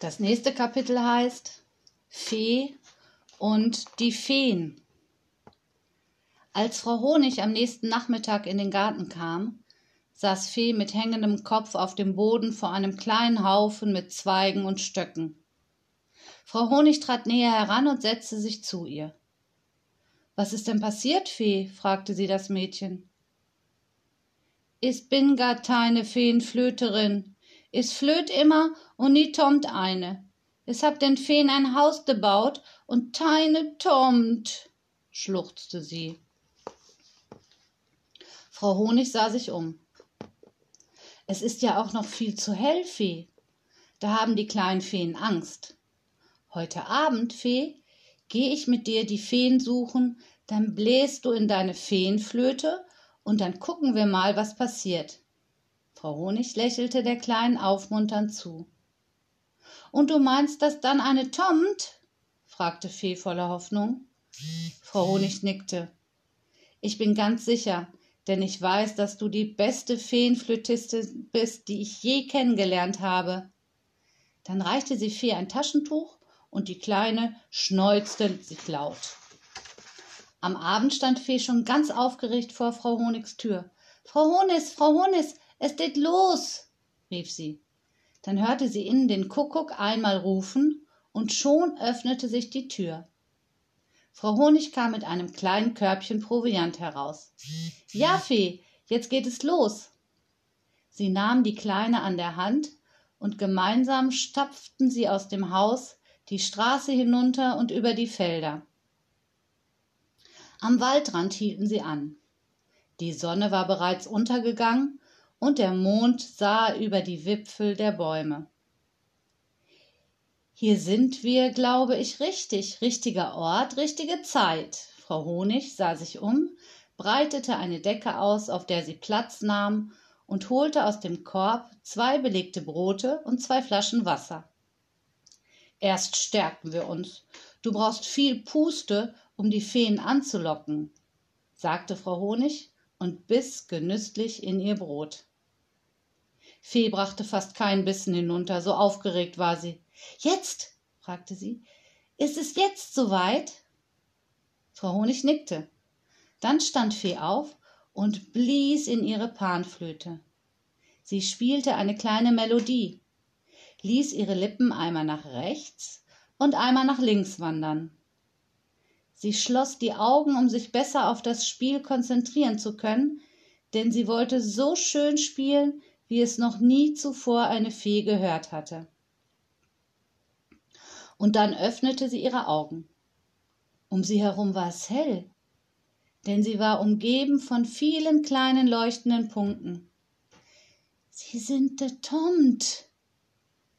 Das nächste Kapitel heißt Fee und die Feen. Als Frau Honig am nächsten Nachmittag in den Garten kam, saß Fee mit hängendem Kopf auf dem Boden vor einem kleinen Haufen mit Zweigen und Stöcken. Frau Honig trat näher heran und setzte sich zu ihr. Was ist denn passiert, Fee? fragte sie das Mädchen. Is bin gar keine Feenflöterin, is flöt immer und nie tomt eine. Es hab den Feen ein Haus gebaut und teine tomt, schluchzte sie. Frau Honig sah sich um. Es ist ja auch noch viel zu hell, Fee. Da haben die kleinen Feen Angst. Heute Abend, Fee, geh ich mit dir die Feen suchen, dann bläst du in deine Feenflöte und dann gucken wir mal, was passiert. Frau Honig lächelte der Kleinen aufmunternd zu. Und du meinst, dass dann eine tommt? fragte Fee voller Hoffnung. Frau Honig nickte. Ich bin ganz sicher, denn ich weiß, dass du die beste Feenflötistin bist, die ich je kennengelernt habe. Dann reichte sie Fee ein Taschentuch und die Kleine schneuzte sich laut. Am Abend stand Fee schon ganz aufgeregt vor Frau Honigs Tür. Frau Honis, Frau Honis, es geht los, rief sie. Dann hörte sie innen den Kuckuck einmal rufen, und schon öffnete sich die Tür. Frau Honig kam mit einem kleinen Körbchen Proviant heraus. Ja, Fee, jetzt geht es los. Sie nahm die Kleine an der Hand, und gemeinsam stapften sie aus dem Haus die Straße hinunter und über die Felder. Am Waldrand hielten sie an. Die Sonne war bereits untergegangen und der Mond sah über die Wipfel der Bäume. Hier sind wir, glaube ich, richtig. Richtiger Ort, richtige Zeit. Frau Honig sah sich um, breitete eine Decke aus, auf der sie Platz nahm, und holte aus dem Korb zwei belegte Brote und zwei Flaschen Wasser. Erst stärken wir uns. Du brauchst viel Puste, um die Feen anzulocken, sagte Frau Honig und biss genüsslich in ihr Brot. Fee brachte fast keinen Bissen hinunter, so aufgeregt war sie. Jetzt? fragte sie. Ist es jetzt soweit? Frau Honig nickte. Dann stand Fee auf und blies in ihre Panflöte. Sie spielte eine kleine Melodie, ließ ihre Lippen einmal nach rechts und einmal nach links wandern. Sie schloss die Augen, um sich besser auf das Spiel konzentrieren zu können, denn sie wollte so schön spielen, wie es noch nie zuvor eine Fee gehört hatte. Und dann öffnete sie ihre Augen. Um sie herum war es hell, denn sie war umgeben von vielen kleinen leuchtenden Punkten. Sie sind betommt,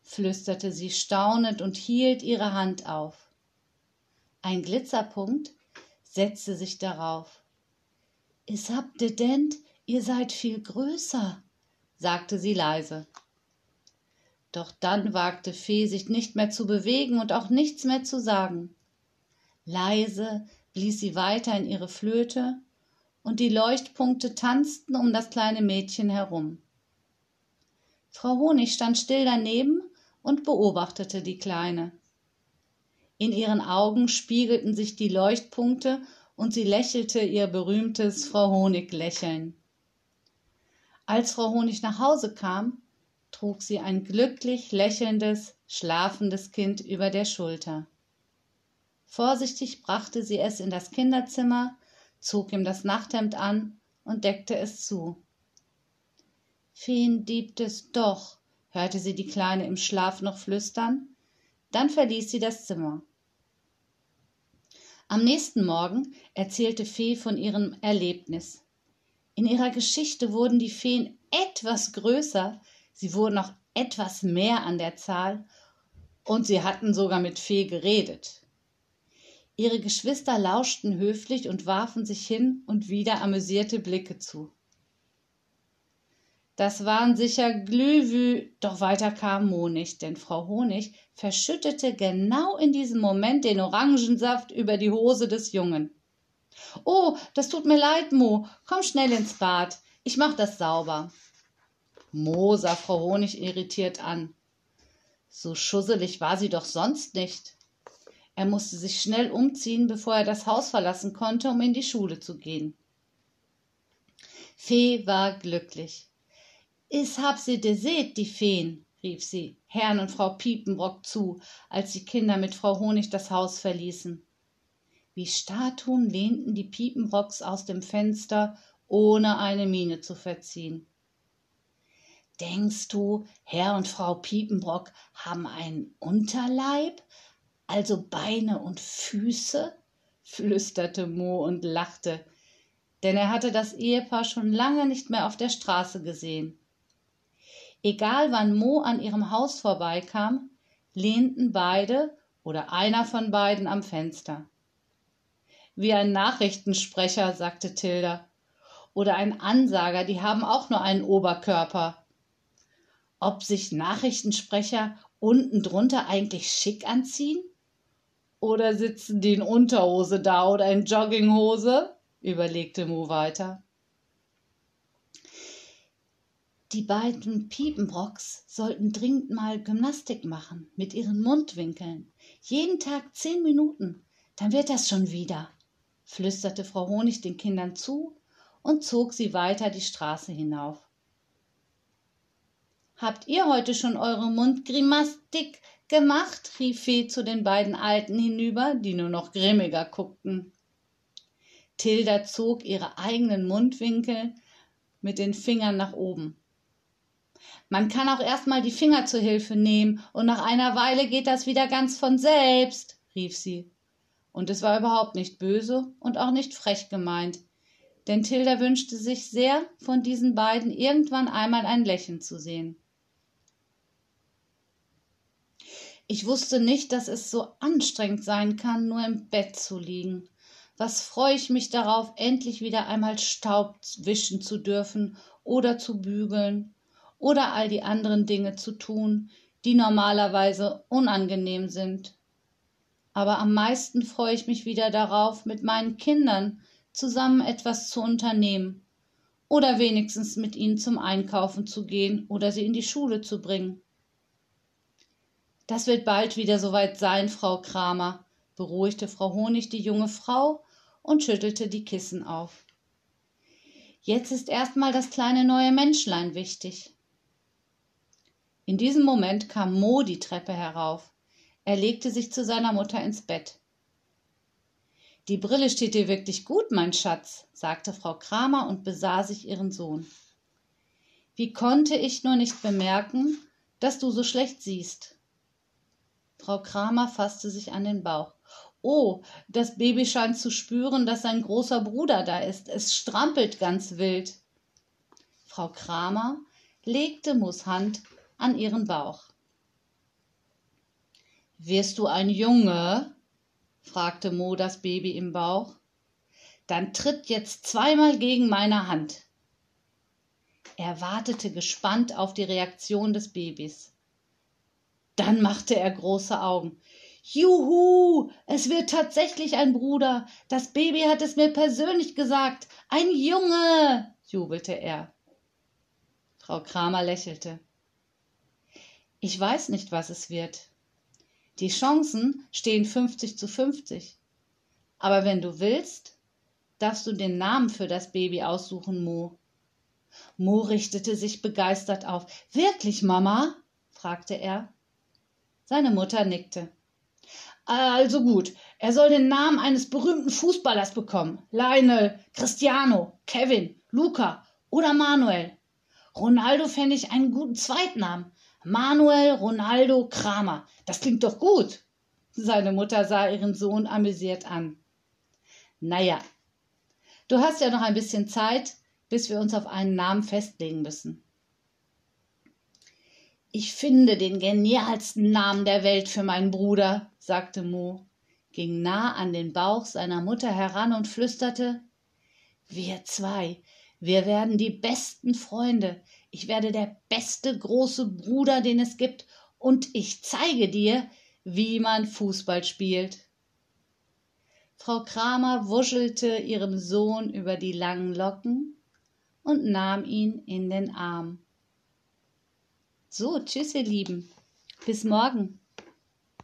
flüsterte sie staunend und hielt ihre Hand auf. Ein Glitzerpunkt setzte sich darauf. Is habt ihr denn, ihr seid viel größer, sagte sie leise. Doch dann wagte Fee sich nicht mehr zu bewegen und auch nichts mehr zu sagen. Leise blies sie weiter in ihre Flöte, und die Leuchtpunkte tanzten um das kleine Mädchen herum. Frau Honig stand still daneben und beobachtete die Kleine. In ihren Augen spiegelten sich die Leuchtpunkte und sie lächelte ihr berühmtes Frau Honig Lächeln. Als Frau Honig nach Hause kam, trug sie ein glücklich lächelndes, schlafendes Kind über der Schulter. Vorsichtig brachte sie es in das Kinderzimmer, zog ihm das Nachthemd an und deckte es zu. Feen diebt es doch, hörte sie die Kleine im Schlaf noch flüstern, dann verließ sie das Zimmer. Am nächsten Morgen erzählte Fee von ihrem Erlebnis. In ihrer Geschichte wurden die Feen etwas größer, sie wurden noch etwas mehr an der Zahl und sie hatten sogar mit Fee geredet. Ihre Geschwister lauschten höflich und warfen sich hin und wieder amüsierte Blicke zu. Das waren sicher Glühwü, doch weiter kam Mo nicht, denn Frau Honig verschüttete genau in diesem Moment den Orangensaft über die Hose des Jungen. Oh, das tut mir leid, Mo. Komm schnell ins Bad. Ich mach das sauber. Mo sah Frau Honig irritiert an. So schusselig war sie doch sonst nicht. Er musste sich schnell umziehen, bevor er das Haus verlassen konnte, um in die Schule zu gehen. Fee war glücklich. Is hab sie de seht, die Feen, rief sie Herrn und Frau Piepenbrock zu, als die Kinder mit Frau Honig das Haus verließen. Wie Statuen lehnten die Piepenbrocks aus dem Fenster, ohne eine Miene zu verziehen. Denkst du, Herr und Frau Piepenbrock haben einen Unterleib, also Beine und Füße? flüsterte Mo und lachte, denn er hatte das Ehepaar schon lange nicht mehr auf der Straße gesehen. Egal wann Mo an ihrem Haus vorbeikam, lehnten beide oder einer von beiden am Fenster. Wie ein Nachrichtensprecher, sagte Tilda. Oder ein Ansager, die haben auch nur einen Oberkörper. Ob sich Nachrichtensprecher unten drunter eigentlich schick anziehen? Oder sitzen die in Unterhose da oder in Jogginghose? überlegte Mo weiter. Die beiden Piepenbrocks sollten dringend mal Gymnastik machen mit ihren Mundwinkeln. Jeden Tag zehn Minuten, dann wird das schon wieder, flüsterte Frau Honig den Kindern zu und zog sie weiter die Straße hinauf. Habt ihr heute schon eure Mundgrimastik gemacht? rief Fee zu den beiden Alten hinüber, die nur noch grimmiger guckten. Tilda zog ihre eigenen Mundwinkel mit den Fingern nach oben. Man kann auch erstmal die Finger zur Hilfe nehmen, und nach einer Weile geht das wieder ganz von selbst, rief sie. Und es war überhaupt nicht böse und auch nicht frech gemeint, denn Tilda wünschte sich sehr, von diesen beiden irgendwann einmal ein Lächeln zu sehen. Ich wusste nicht, dass es so anstrengend sein kann, nur im Bett zu liegen. Was freue ich mich darauf, endlich wieder einmal Staub wischen zu dürfen oder zu bügeln oder all die anderen Dinge zu tun, die normalerweise unangenehm sind. Aber am meisten freue ich mich wieder darauf, mit meinen Kindern zusammen etwas zu unternehmen oder wenigstens mit ihnen zum Einkaufen zu gehen oder sie in die Schule zu bringen. Das wird bald wieder soweit sein, Frau Kramer, beruhigte Frau Honig die junge Frau und schüttelte die Kissen auf. Jetzt ist erstmal das kleine neue Menschlein wichtig. In diesem Moment kam Mo die Treppe herauf. Er legte sich zu seiner Mutter ins Bett. Die Brille steht dir wirklich gut, mein Schatz, sagte Frau Kramer und besah sich ihren Sohn. Wie konnte ich nur nicht bemerken, dass du so schlecht siehst? Frau Kramer fasste sich an den Bauch. Oh, das Baby scheint zu spüren, dass sein großer Bruder da ist. Es strampelt ganz wild. Frau Kramer legte Mus Hand an ihren Bauch. Wirst du ein Junge? fragte Mo das Baby im Bauch. Dann tritt jetzt zweimal gegen meine Hand. Er wartete gespannt auf die Reaktion des Babys. Dann machte er große Augen. Juhu, es wird tatsächlich ein Bruder. Das Baby hat es mir persönlich gesagt. Ein Junge, jubelte er. Frau Kramer lächelte. Ich weiß nicht, was es wird. Die Chancen stehen 50 zu 50. Aber wenn du willst, darfst du den Namen für das Baby aussuchen, Mo. Mo richtete sich begeistert auf. Wirklich, Mama? fragte er. Seine Mutter nickte. Also gut, er soll den Namen eines berühmten Fußballers bekommen. Lionel, Cristiano, Kevin, Luca oder Manuel. Ronaldo fände ich einen guten Zweitnamen. Manuel Ronaldo Kramer. Das klingt doch gut. Seine Mutter sah ihren Sohn amüsiert an. Naja, du hast ja noch ein bisschen Zeit, bis wir uns auf einen Namen festlegen müssen. Ich finde den genialsten Namen der Welt für meinen Bruder, sagte Mo, ging nah an den Bauch seiner Mutter heran und flüsterte Wir zwei, wir werden die besten Freunde. Ich werde der beste große Bruder, den es gibt, und ich zeige dir, wie man Fußball spielt. Frau Kramer wuschelte ihrem Sohn über die langen Locken und nahm ihn in den Arm. So, tschüss, ihr Lieben. Bis morgen.